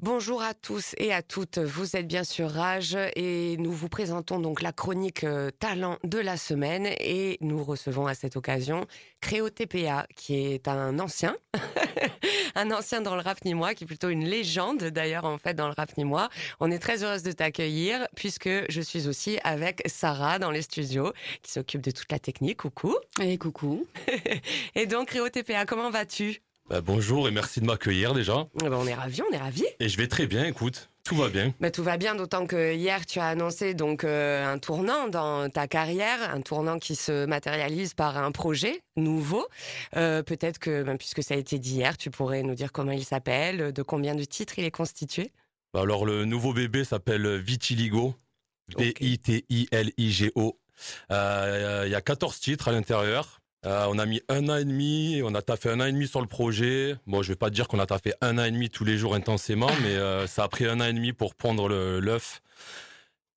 Bonjour à tous et à toutes, vous êtes bien sur Rage et nous vous présentons donc la chronique euh, talent de la semaine et nous recevons à cette occasion Créo TPA qui est un ancien, un ancien dans le rap nîmois qui est plutôt une légende d'ailleurs en fait dans le rap nîmois. On est très heureuse de t'accueillir puisque je suis aussi avec Sarah dans les studios qui s'occupe de toute la technique. Coucou. Et coucou. et donc Créo TPA, comment vas-tu? Bah, bonjour et merci de m'accueillir déjà. Eh ben, on est ravis, on est ravis. Et je vais très bien, écoute. Tout va bien. Bah, tout va bien, d'autant que hier tu as annoncé donc euh, un tournant dans ta carrière, un tournant qui se matérialise par un projet nouveau. Euh, peut-être que, ben, puisque ça a été dit hier, tu pourrais nous dire comment il s'appelle, de combien de titres il est constitué. Bah, alors le nouveau bébé s'appelle Vitiligo, V-I-T-I-L-I-G-O. Euh, il y a 14 titres à l'intérieur. Euh, on a mis un an et demi, on a taffé un an et demi sur le projet. Bon, je vais pas dire qu'on a taffé un an et demi tous les jours intensément, mais euh, ça a pris un an et demi pour pondre l'œuf.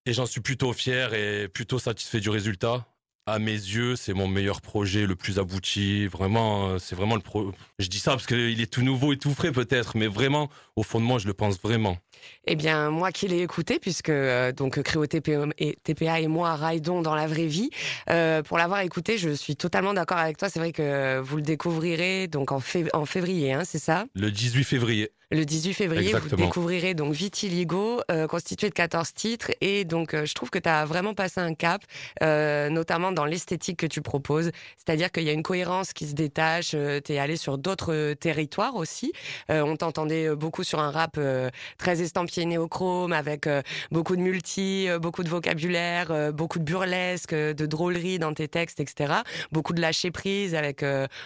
Et j'en suis plutôt fier et plutôt satisfait du résultat. À mes yeux, c'est mon meilleur projet, le plus abouti. Vraiment, euh, c'est vraiment le pro. Je dis ça parce qu'il est tout nouveau et tout frais peut-être, mais vraiment, au fond de moi, je le pense vraiment. Eh bien, moi qui l'ai écouté, puisque euh, donc Créo TPA et, TPA et moi raidons dans la vraie vie, euh, pour l'avoir écouté, je suis totalement d'accord avec toi. C'est vrai que vous le découvrirez donc en, février, hein, c'est ça? Le 18 février. Le 18 février, vous découvrirez donc Vitiligo, euh, constitué de 14 titres. Et donc, euh, je trouve que tu as vraiment passé un cap, euh, notamment dans l'esthétique que tu proposes. C'est-à-dire qu'il y a une cohérence qui se détache. tu es allé sur d'autres territoires aussi. on t'entendait beaucoup sur un rap très estampillé néochrome, avec beaucoup de multi, beaucoup de vocabulaire, beaucoup de burlesque, de drôlerie dans tes textes, etc. Beaucoup de lâcher prise, avec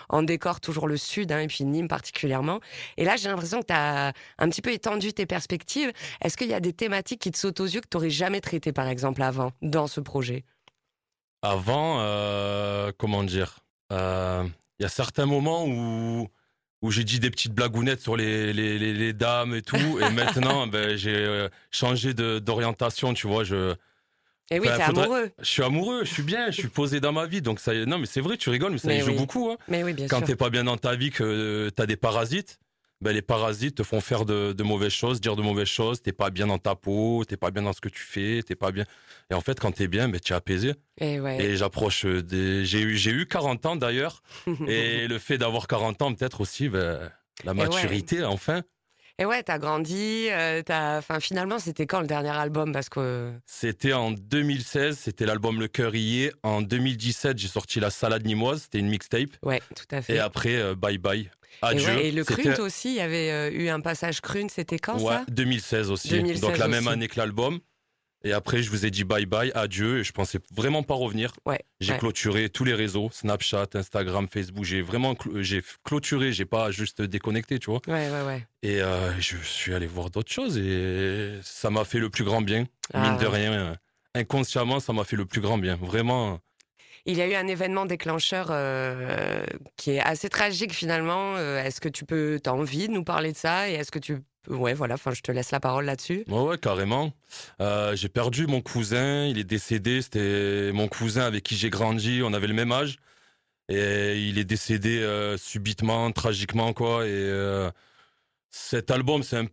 en décor toujours le sud, hein, et puis Nîmes particulièrement. Et là, j'ai l'impression que tu as un petit peu étendu tes perspectives. Est-ce qu'il y a des thématiques qui te sautent aux yeux que tu n'aurais jamais traitées, par exemple, avant, dans ce projet? Avant, euh, comment dire? Euh, Il y a certains moments où où j'ai dit des petites blagounettes sur les, les, dames et tout. Et maintenant, ben, j'ai euh, changé d'orientation, tu vois. Je, et oui, t'es amoureux. Je suis amoureux, je suis bien, je suis posé dans ma vie. Donc ça, non, mais c'est vrai, tu rigoles, mais ça y joue beaucoup. Hein. Mais oui, bien Quand t'es pas bien dans ta vie, que t'as des parasites, ben, les parasites te font faire de, mauvaises choses, dire de mauvaises choses, t'es pas bien dans ta peau, t'es pas bien dans ce que tu fais, t'es pas bien. Et en fait, quand t'es bien, ben, tu es apaisé. Et, ouais. et j'approche des. J'ai eu, j'ai eu 40 ans d'ailleurs. et le fait d'avoir 40 ans, peut-être aussi, ben, la maturité, enfin. Et ouais, t'as grandi, euh, enfin, finalement, c'était quand le dernier album? Parce que c'était en 2016, c'était l'album Le Cœur y est. En 2017, j'ai sorti La Salade Nimoise, c'était une mixtape. Ouais, tout à fait. Et après, euh, Bye Bye. Adieu. Et, le Crunt aussi, il y avait euh, eu un passage Crunt, c'était quand ouais, ça? 2016 aussi. Donc la même année que l'album. Et après, je vous ai dit bye bye, adieu. Et je pensais vraiment pas revenir. Ouais, j'ai clôturé tous les réseaux, Snapchat, Instagram, Facebook. J'ai vraiment j'ai clôturé. J'ai pas juste déconnecté, tu vois. Ouais, ouais, ouais. Et euh, je suis allé voir d'autres choses et ça m'a fait le plus grand bien. Ah Mine de rien, inconsciemment, ça m'a fait le plus grand bien. Vraiment. Il y a eu un événement déclencheur euh, qui est assez tragique finalement. Euh, est-ce que tu peux, as envie de nous parler de ça? Et est-ce que tu Ouais, voilà, enfin, je te laisse la parole là-dessus. Ouais, ouais, carrément. Euh, j'ai perdu mon cousin, il est décédé, c'était mon cousin avec qui j'ai grandi, on avait le même âge. Et il est décédé subitement, tragiquement, quoi. Et cet album, c'est un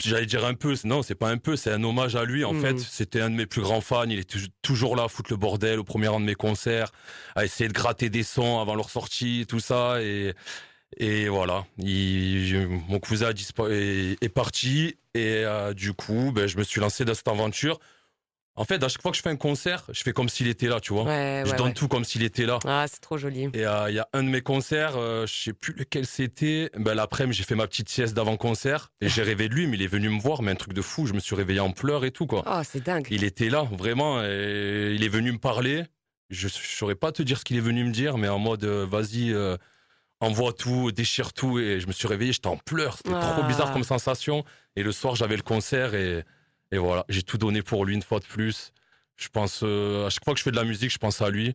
j'allais dire un peu, non, c'est pas un peu, c'est un hommage à lui. En hmm. fait, c'était un de mes plus grands fans. Il est toujours là à foutre le bordel au premier rang de mes concerts, à essayer de gratter des sons avant leur sortie, tout ça. Et, et voilà, mon cousin est, parti. Et euh, du coup, ben, je me suis lancé dans cette aventure. En fait, à chaque fois que je fais un concert, je fais comme s'il était là, tu vois. je donne tout comme s'il était là. Ah, c'est trop joli. Et euh, il y a un de mes concerts, euh, je sais plus lequel c'était. Ben, l'après-midi, j'ai fait ma petite sieste d'avant-concert et j'ai rêvé de lui, mais il est venu me voir, mais un truc de fou. Je me suis réveillé en pleurs et tout, quoi. Oh, c'est dingue. Il était là, vraiment. Et il est venu me parler. Je ne saurais pas te dire ce qu'il est venu me dire, mais en mode, euh, vas-y, envoie tout, déchire tout. Et je me suis réveillé, j'étais en pleurs. C'était trop bizarre comme sensation. Et le soir, j'avais le concert et et voilà, j'ai tout donné pour lui une fois de plus. Je pense, euh, à chaque fois que je fais de la musique, je pense à lui.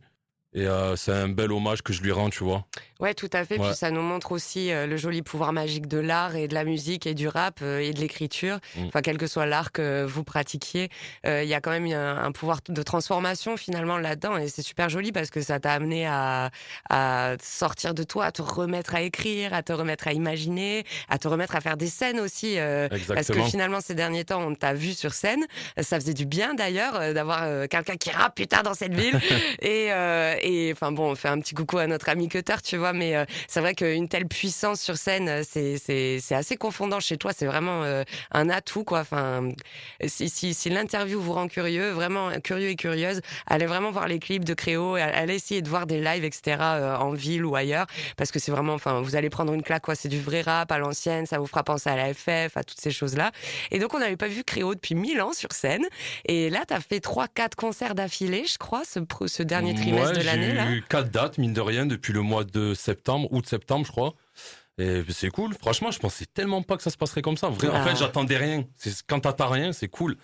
Et euh, c'est un bel hommage que je lui rends, tu vois. Ouais, tout à fait. Puis ça nous montre aussi euh, le joli pouvoir magique de l'art et de la musique et du rap euh, et de l'écriture. Mm. Enfin, quel que soit l'art que vous pratiquiez, il y a quand même un, pouvoir de transformation finalement là-dedans. Et c'est super joli parce que ça t'a amené à, à, sortir de toi, à te remettre à écrire, à te remettre à imaginer, à te remettre à faire des scènes aussi. parce que finalement, ces derniers temps, on t'a vu sur scène. Ça faisait du bien d'ailleurs d'avoir quelqu'un qui rappe putain dans cette ville. et et enfin bon, on fait un petit coucou à notre ami Cutter, tu vois, mais euh, c'est vrai qu'une telle puissance sur scène, euh, c'est c'est assez confondant chez toi. C'est vraiment euh, un atout, quoi. Enfin, si si, si l'interview vous rend curieux, vraiment curieux et curieuse, allez vraiment voir les clips de Créo, allez essayer de voir des lives, etc. en ville ou ailleurs, parce que c'est vraiment, enfin, vous allez prendre une claque, quoi. C'est du vrai rap à l'ancienne, ça vous fera penser à la FF, à toutes ces choses-là. Et donc on n'avait pas vu Créo depuis mille ans sur scène, et là, tu as fait trois, quatre concerts d'affilée, je crois, ce, ce dernier trimestre de l'année. J'ai eu quatre dates, mine de rien, depuis le mois de septembre, août-septembre, je crois. Et c'est cool. Franchement, je pensais tellement pas que ça se passerait comme ça. En fait, ah. j'attendais rien. Quand t'attends rien, c'est cool.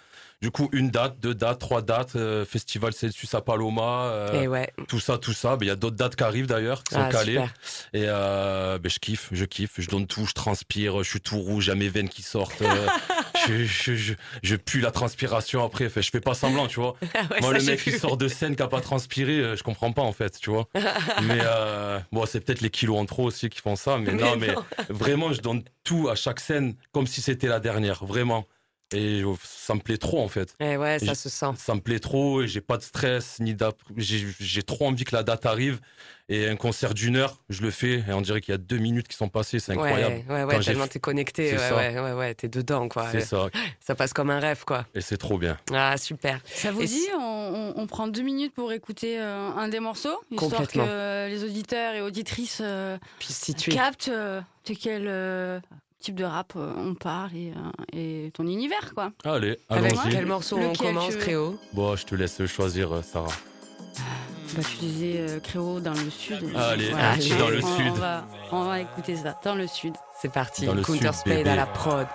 Du coup, une date, deux dates, trois dates, euh, Festival Celsius à Paloma, euh, ouais. tout ça, tout ça. Il y a d'autres dates qui arrivent d'ailleurs, qui sont ah, calées. Et euh, ben, je kiffe, je kiffe, je donne tout, je transpire, je suis tout rouge, j'ai mes veines qui sortent. Euh, je, je, je, je, pue la transpiration après. Fait, je fais pas semblant, tu vois. Ah Moi, le mec qui sort de scène qui a pas transpiré, je comprends pas en fait, tu vois. mais bon, c'est peut-être les kilos en trop aussi qui font ça. Mais, non, mais vraiment, je donne tout à chaque scène comme si c'était la dernière, vraiment. Et ça me plaît trop en fait. Et eh ouais, ça se sent. Ça me plaît trop et j'ai pas de stress ni j'ai trop envie que la date arrive et un concert d'une heure, je le fais et on dirait qu'il y a deux minutes qui sont passées, c'est incroyable. Ouais, ouais, ouais tellement t'es connecté, ouais, ouais, ouais, ouais, t'es dedans quoi. C'est ça. Ça passe comme un rêve quoi. Et c'est trop bien. Ah super. Ça vous dit, on, on, prend deux minutes pour écouter euh, un des morceaux, histoire que les auditeurs et auditrices euh, captent euh, de quel type de rap euh, on parle et, euh, et ton univers, quoi. Allez, Avec quel morceau on commence, Créo Bon, je te laisse choisir, euh, Sarah. Bah, tu disais Créo dans le sud. Allez, Allez dans le sud. On va, écouter ça, dans le sud. C'est parti, Counter Spade à la prod.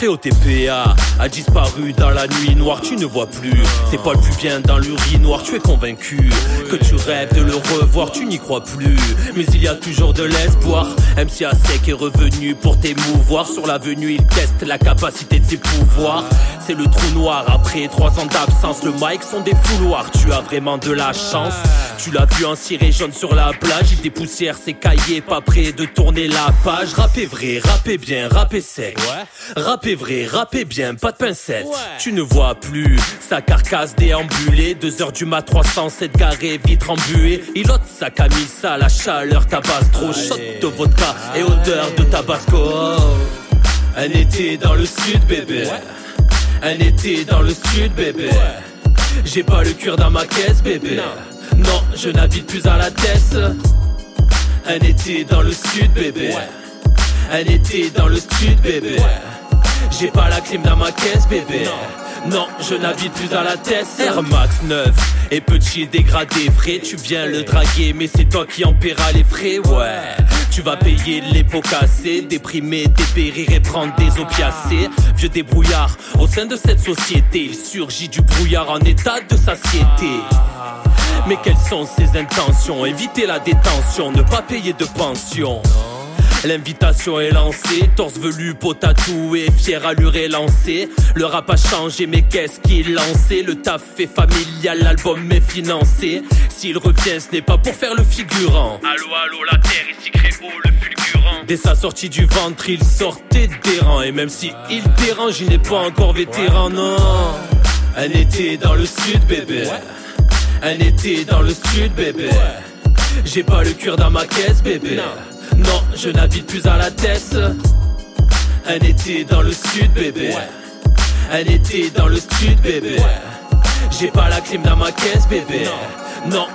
Créo TPA a disparu dans la nuit noire, tu ne vois plus. C'est pas le plus bien dans l'urinoir, tu es convaincu que tu rêves de le revoir, tu n'y crois plus. Mais il y a toujours de l'espoir. MC Sec est revenu pour t'émouvoir. Sur l'avenue, il teste la capacité de ses pouvoirs. C'est le trou noir après trois ans d'absence. Le mic sont des fouloirs, tu as vraiment de la chance. Tu l'as vu en ciré jaune sur la plage, il dépoussière ses cahiers, pas prêt de tourner la page. Rappez vrai, rappez bien, rappez sec. Rappez vrai, rappez bien, pas de pincette. Tu ne vois plus sa carcasse déambulée. Deux heures du mat, 307 garé, vitre embuée. Il ôte sa camisa, la chaleur tabasse trop. Shot de vodka et odeur de tabasco. Un été dans le sud, bébé. Un été dans le sud, bébé. J'ai pas le cuir dans ma caisse, bébé. Non, je n'habite plus à la tête. Un été dans le sud, bébé. Un été dans le sud, bébé. J'ai pas la clim dans ma caisse, bébé. Non, je n'habite plus à la tête. Air Max 9 et petit dégradé frais. Tu viens le draguer, mais c'est toi qui en paieras les frais, ouais. Tu vas payer les pots cassés, déprimer, dépérir et prendre des opiacés. Vieux débrouillard, au sein de cette société, il surgit du brouillard en état de satiété. Mais quelles sont ses intentions? Éviter la détention, ne pas payer de pension. L'invitation est lancée, torse velu, peau tatouée, fier allure est lancé. Le rap a changé, mais qu'est-ce qu'il lancé Le taf est familial, l'album est financé. S'il revient, ce n'est pas pour faire le figurant. Allô, allô, la terre, ici Crébo, le fulgurant. Dès sa sortie du ventre, il sortait des rangs. Et même si il dérange, il n'est pas encore vétéran, non. Un été dans le sud, bébé. Un été dans le sud, bébé. J'ai pas le cuir dans ma caisse, bébé. Non, je n'habite plus à la tête. Un été dans le sud, bébé. Un été dans le sud, bébé. J'ai pas la clim dans ma caisse, bébé.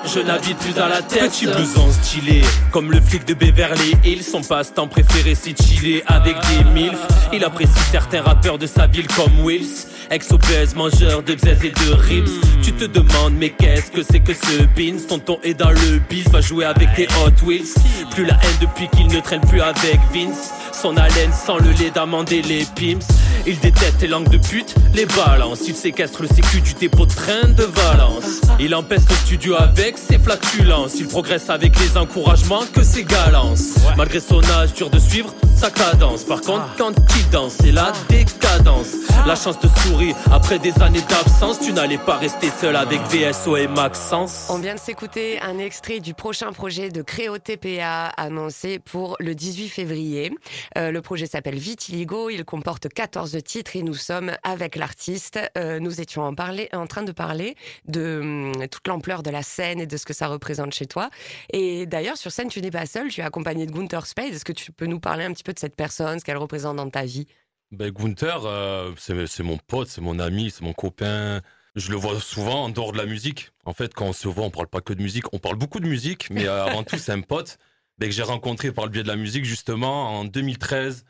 Je n'habite plus à la tête. Petit blouson stylé, comme le flic de Beverly Hills. Son passe-temps préféré, c'est chiller avec des milfs. Il apprécie certains rappeurs de sa ville comme Wills. Ex-obèse, mangeur de bzez et de ribs. Tu te demandes, mais qu'est-ce que c'est que ce beans? Tonton est dans le bis, va jouer avec tes Hot Wheels. Plus la haine depuis qu'il ne traîne plus avec Vince. Son haleine sans le lait d'amande et les pimps. Il déteste les langues de pute, les balances. Il séquestre le sécu du dépôt de train de Valence. Il empeste le studio avec ses flatulences. Il progresse avec les encouragements que ses galances. Malgré son âge, dur de suivre sa cadence. Par contre, quand il danse, c'est la décadence. La chance te sourit après des années d'absence. Tu n'allais pas rester seul avec VSO et Maxence. On vient de s'écouter un extrait du prochain projet de Créo TPA annoncé pour le 18 février. Euh, le projet s'appelle Vitiligo. Il comporte 14 titres et nous sommes avec l'artiste. Euh, nous étions en, parler, en train de parler de hum, toute l'ampleur de la scène et de ce que ça représente chez toi. Et d'ailleurs, sur scène, tu n'es pas seul. Tu es accompagné de Gunther Spade. Est-ce que tu peux nous parler un petit peu cette personne, ce qu'elle représente dans ta vie? Ben, Gunther, euh, c'est mon pote, c'est mon ami, c'est mon copain. Je le vois souvent en dehors de la musique. En fait, quand on se voit, on parle pas que de musique. On parle beaucoup de musique, mais euh, avant tout, c'est un pote ben, que j'ai rencontré par le biais de la musique, justement, en 2013,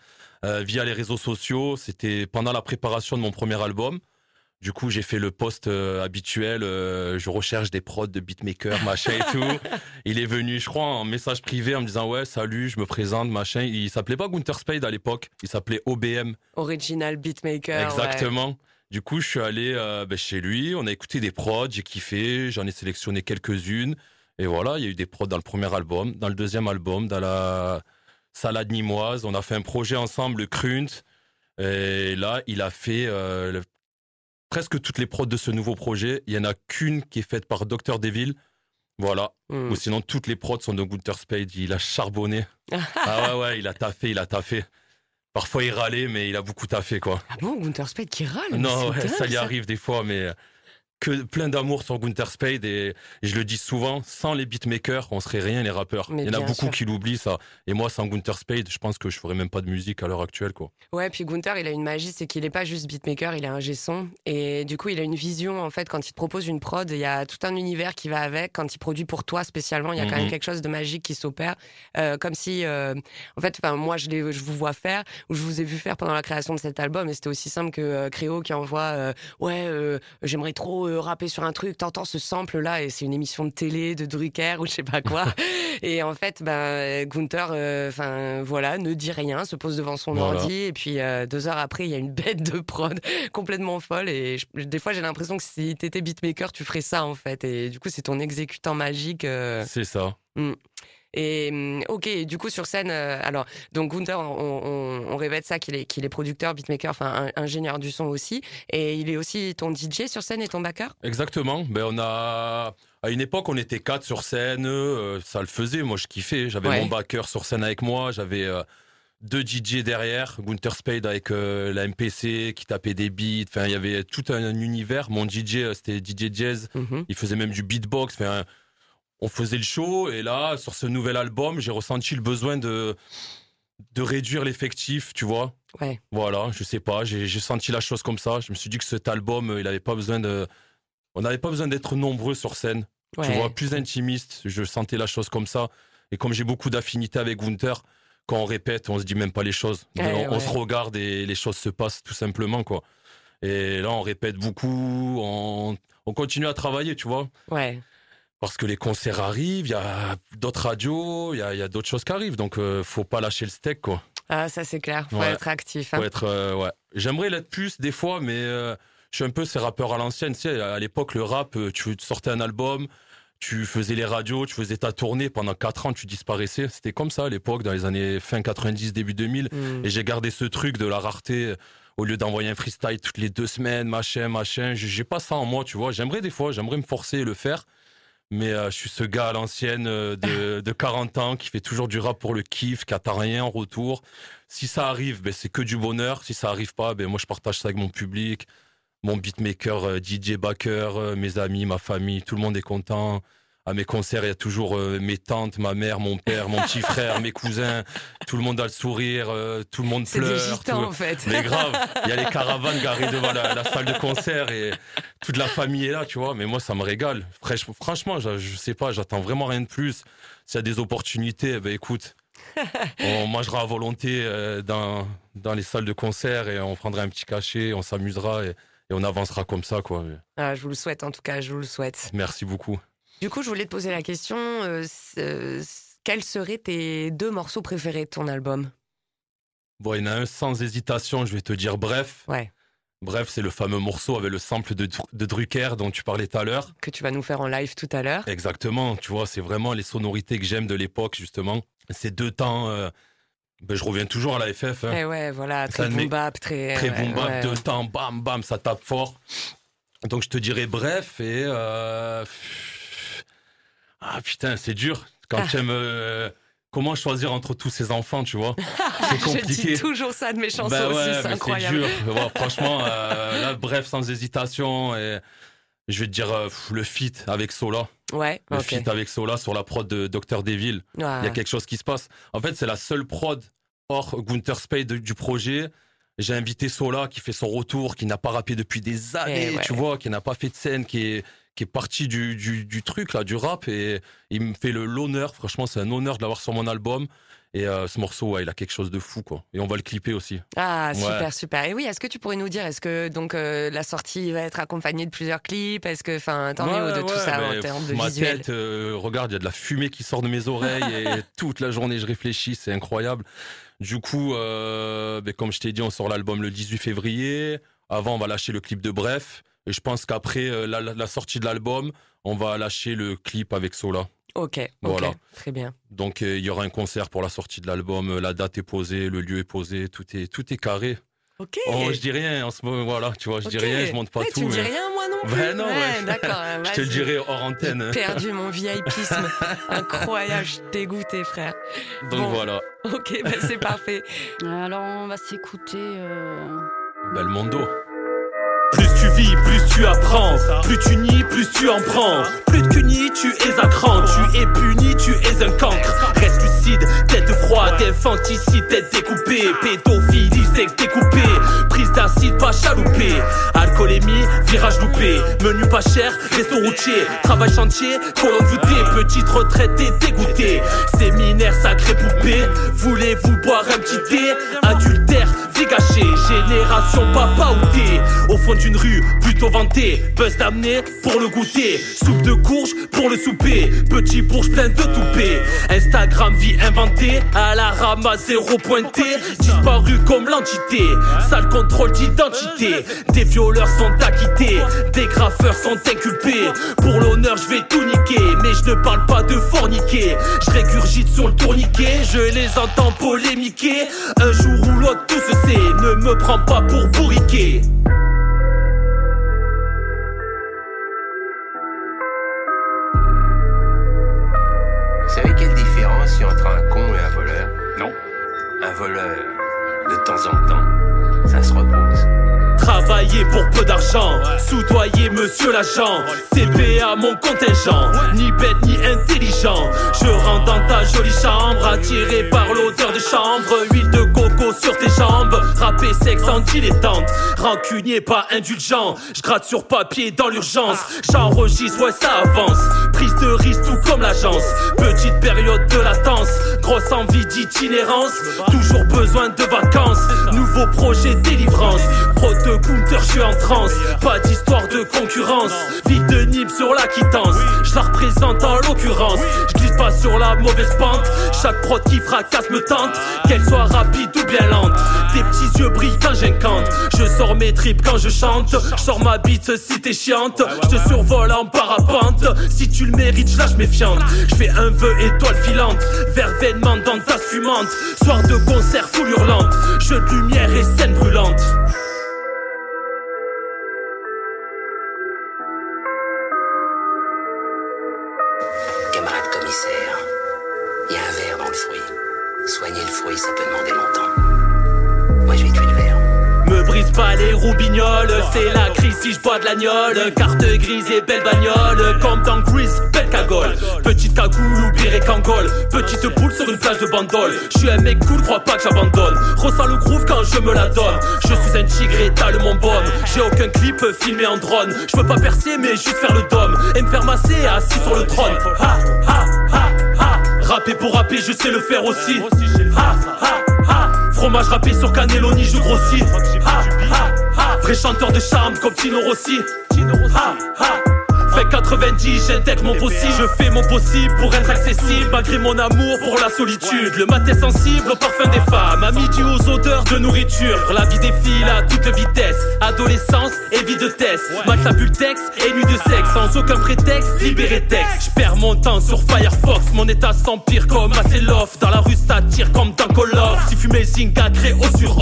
euh, via les réseaux sociaux. C'était pendant la préparation de mon premier album. Du coup, j'ai fait le post euh, habituel. Euh, je recherche des prods de beatmaker, machin et tout. Il est venu, je crois, en message privé en me disant ouais, salut, je me présente, machin. Il s'appelait pas Gunther Spade à l'époque. Il s'appelait OBM. Original beatmaker. Exactement. Du coup, je suis allé euh, ben, chez lui. On a écouté des prods, j'ai kiffé. J'en ai sélectionné quelques-unes. Et voilà, il y a eu des prods dans le premier album, dans le deuxième album, dans la salade nimoise. On a fait un projet ensemble, le Crunt. Et là, il a fait presque toutes les prods de ce nouveau projet. Il y en a qu'une qui est faite par Dr. Deville. Voilà. Hmm. Ou sinon, toutes les prods sont de Gunther Spade. Il a charbonné. ah ouais, ouais, il a taffé, il a taffé. Parfois, il râlait, mais il a beaucoup taffé, quoi. Ah bon, Gunther Spade qui râle Non, ça y arrive des fois, mais que plein d'amour sur Gunther Spade et, je le dis souvent, sans les beatmakers, on serait rien les rappeurs. Il y en a beaucoup qui l'oublient ça. Et moi, sans Gunther Spade, je pense que je ferais même pas de musique à l'heure actuelle, quoi. Ouais, puis Gunther, il a une magie, c'est qu'il est pas juste beatmaker, il est un son et du coup, il a une vision en fait quand il te propose une prod, il y a tout un univers qui va avec. Quand il produit pour toi spécialement, il y a quand même mhm. quelque chose de magique qui s'opère, euh, comme si, euh, en fait, enfin moi, je, je vous vois faire ou je vous ai vu faire pendant la création de cet album et c'était aussi simple que euh, Créo qui envoie, ouais, j'aimerais trop rapper sur un truc, t'entends ce sample là et c'est une émission de télé de Drucker ou je sais pas quoi. et en fait, ben Gunther, euh, enfin voilà, ne dit rien, se pose devant son ordi et puis euh, deux heures après, il y a une bête de prod complètement folle et des fois j'ai l'impression que si t'étais beatmaker, tu ferais ça en fait et du coup c'est ton exécutant magique. Euh. C'est ça. Hmm. Et mm, ok, du coup sur scène, euh, alors donc Gunther, on, on, répète ça qu'il est qu'il est producteur, beatmaker, enfin ingénieur du son aussi, et il est aussi ton DJ sur scène et ton backer? Exactement. Ben on a à une époque on était quatre sur scène, euh, ça le faisait. Moi je kiffais. J'avais mon backer sur scène avec moi, j'avais euh, deux DJ derrière, Gunther Spade avec la MPC qui tapait des beats. Enfin, il y avait tout un, univers. Mon DJ, c'était DJ Jazz. Mm-hmm. Il faisait même du beatbox. Enfin, on faisait le show et là, sur ce nouvel album, j'ai ressenti le besoin de de réduire l'effectif, tu vois. Ouais. Voilà, je sais pas, j'ai senti la chose comme ça. Je me suis dit que cet album, il avait pas besoin de, on n'avait pas besoin d'être nombreux sur scène. Tu vois, plus intimiste. Je sentais la chose comme ça. Et comme j'ai beaucoup d'affinité avec Gunther, quand on répète, on se dit même pas les choses. on, se regarde et les choses se passent tout simplement, quoi. Et là, on répète beaucoup, on, on continue à travailler, tu vois. Ouais parce que les concerts arrivent, il y a d'autres radios, il y a, d'autres choses qui arrivent, donc euh, faut pas lâcher le steak quoi. Ah ça c'est clair, faut être actif. Hein. Faut être euh, ouais. J'aimerais l'être plus des fois, mais euh, je suis un peu ces rappeurs à l'ancienne. Tu sais, à l'époque le rap, tu sortais un album, tu faisais les radios, tu faisais ta tournée pendant 4 ans, tu disparaissais. C'était comme ça à l'époque, dans les années fin 90, début 2000. Hmm. Et j'ai gardé ce truc de la rareté. Au lieu d'envoyer un freestyle toutes les deux semaines, machin, machin, j'ai pas ça en moi, tu vois. J'aimerais des fois, j'aimerais me forcer et le faire. Mais euh, je suis ce gars à l'ancienne euh, de, de 40 ans qui fait toujours du rap pour le kiff, qui attend rien en retour. Si ça arrive, ben, c'est que du bonheur. Si ça arrive pas, ben, moi je partage ça avec mon public, mon beatmaker, euh, DJ backer, mes amis, ma famille. Tout le monde est content à mes concerts, il y a toujours euh, mes tantes, ma mère, mon père, mon petit frère, mes cousins. Tout le monde a le sourire, euh, tout le monde pleure. C'est en fait. Mais grave, il y a les caravanes garées devant la, salle de concert et toute la famille est là, tu vois. Mais moi, ça me régale. Franchement, je, je sais pas, j'attends vraiment rien de plus. S'il y a des opportunités, ben écoute, on mangera à volonté euh, dans, dans les salles de concert et on prendra un petit cachet, on s'amusera et, et on avancera comme ça, quoi. Ah, je vous le souhaite, en tout cas, je vous le souhaite. Merci beaucoup. Du coup, je voulais te poser la question, euh, euh, quels seraient tes deux morceaux préférés de ton album? Bon, il y en a un sans hésitation, je vais te dire bref. Ouais. Bref, c'est le fameux morceau avec le sample de, de Drucker dont tu parlais tout à l'heure. Que tu vas nous faire en live tout à l'heure. Exactement, tu vois, c'est vraiment les sonorités que j'aime de l'époque, justement. Ces deux temps, euh, ben, je reviens toujours à la FF. Hein. Eh ouais, voilà, très boom bap, très... Très boom bap, deux temps, bam, bam, ça tape fort. Donc je te dirais bref et... Euh... Ah putain, c'est dur. Quand ah. tu aimes... Euh, comment choisir entre tous ces enfants, tu vois C'est compliqué. je dis toujours ça de mes chansons bah aussi, c'est incroyable. C'est dur. franchement, euh, là, bref, sans hésitation. Et je vais te dire euh, le feat avec Sola. Ouais. Le feat avec Sola sur la prod de Dr Deville. Il y a quelque chose qui se passe. En fait, c'est la seule prod hors Gunther Spade du projet. J'ai invité Sola qui fait son retour, qui n'a pas rappé depuis des années, eh tu vois, qui n'a pas fait de scène, qui est qui est parti du, du, truc là, du rap et il me fait le l'honneur. Franchement, c'est un honneur de l'avoir sur mon album. Et euh, ce morceau, il a quelque chose de fou, quoi. Et on va le clipper aussi. Ah, super, super. Et oui, est-ce que tu pourrais nous dire, est-ce que donc euh, la sortie va être accompagnée de plusieurs clips? Est-ce que, enfin, t'en es de tout ça en termes de ma visuel? tête, euh, regarde, il y a de la fumée qui sort de mes oreilles et toute la journée je réfléchis, c'est incroyable. Du coup, ben, comme je t'ai dit, on sort l'album le 18 février. Avant, on va lâcher le clip de Bref. Et je pense qu'après euh, la, sortie de l'album, on va lâcher le clip avec Sola. Ok, voilà. très bien. Donc euh, il y aura un concert pour la sortie de l'album, la date est posée, le lieu est posé, tout est, tout est carré. Ok. Oh, je dis rien en ce moment, voilà, tu vois, je dis rien, je monte pas tout. Tu me dis rien, moi non plus. Ben non, d'accord. je te le dirai hors antenne. Hein. Perdu mon VIPisme. Incroyable, je suis dégoûté, frère. Donc voilà. Ok, ben c'est parfait. Alors on va s'écouter. Euh... Belmondo. Plus tu vis, plus tu apprends. Plus tu nies, plus tu en prends. Plus tu nies, tu es un cran. Tu es puni, tu es un cancre. Reste lucide, tête froide, infanticide, tête découpée. Pédophilie, sexe découpé. Prise d'acide, pas chaloupé. Alcoolémie, virage loupé. Menu pas cher, resto routier. Travail chantier, colonne voûtée. Petite retraite et dégoûtée. Séminaire sacré poupée. Voulez-vous boire un petit thé? Adultère, vie gâchée. Génération papa ou Au fond d'une rue plutôt vantée. Buzz d'amener pour le goûter. Soupe de courge pour le souper. Petit bourge plein de toupets. Instagram vie inventée. À la rama zéro pointé. Disparu comme l'entité. Sale contrôle d'identité. Des violeurs sont acquittés. Des graffeurs sont inculpés. Pour l'honneur, je vais tout niquer. Mais je ne parle pas de forniquer. Je régurgite sur le tourniquet. Je les entends polémiquer. Un jour ou l'autre, tout se sait. Ne me prends pas pour bourriquer. Voleur, de temps en temps. Travailler pour peu d'argent, soudoyer monsieur l'agent, CPA mon contingent, ni bête ni intelligent. Je rentre dans ta jolie chambre, attiré par l'odeur de chambre, huile de coco sur tes jambes, rappé sexe en dilettante, rancunier pas indulgent, je gratte sur papier dans l'urgence, j'enregistre, ouais ça avance, prise de risque tout comme l'agence, petite période de latence, grosse envie d'itinérance, toujours besoin de vacances, nouveau projet délivrance, pro de Je suis en transe. Pas d'histoire de concurrence. Ville de Nîmes sur la quittance. Je la représente en l'occurrence. Je glisse pas sur la mauvaise pente. Chaque prod qui fracasse me tente. Qu'elle soit rapide ou bien lente. Tes petits yeux brillent quand j'incante. Je sors mes tripes quand je chante. Je sors ma bite si t'es chiante. Je te survole en parapente. Si tu le mérites, je lâche méfiante. Je fais un vœu étoile filante. Vervènement dans ta fumante. Soir de concert full hurlante. Jeu de lumière et scène brûlante. Fruit, ça peut demander longtemps. Moi, je vais tuer le verre. Me brise pas les roubignoles, c'est la crise si je bois de l'agnole. Carte grise et belle bagnole, comme dans Grease, belle cagole. Petite cagoule ou pire cangole, petite poule sur une plage de bandole. Je suis un mec cool, crois pas que j'abandonne. Ressens le groove quand je me la donne. Je suis un tigre et t'as le mon bonne. J'ai aucun clip filmé en drone. Je veux pas percer, mais juste faire le dôme. Et me faire masser assis sur le trône. Ha, ha. Rapper pour rapper, je sais le faire aussi. Ha, ha, ha. Fromage râpé sur Caneloni, je grossis. Ha, ha, ha. Vrai chanteur de charme comme Tino Rossi. Ha, ha. Ouais 90 j'intègre mon possible. Je fais mon possible pour être accessible Malgré mon amour pour la solitude. Le matin sensible au parfum des femmes. À midi aux odeurs de nourriture. La vie défile à toute vitesse. Adolescence et vie de test. Texte et nuit de sexe. Sans aucun prétexte, libéré texte Je perds mon temps sur Firefox. Mon état s'empire comme assez Dans la rue ça tire comme dans Call of. Si fumer Zinga crée au sur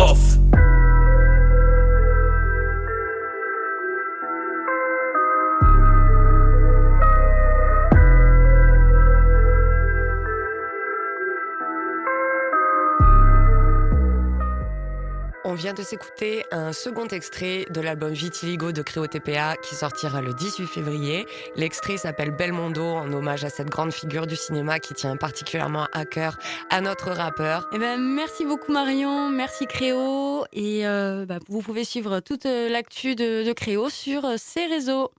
vient de s'écouter un second extrait de l'album Vitiligo de Créo TPA qui sortira le 18 février. L'extrait s'appelle Belmondo en hommage à cette grande figure du cinéma qui tient particulièrement à cœur à notre rappeur. Eh ben, merci beaucoup Marion, merci Créo et euh, bah, vous pouvez suivre toute l'actu de, de Créo sur ses réseaux.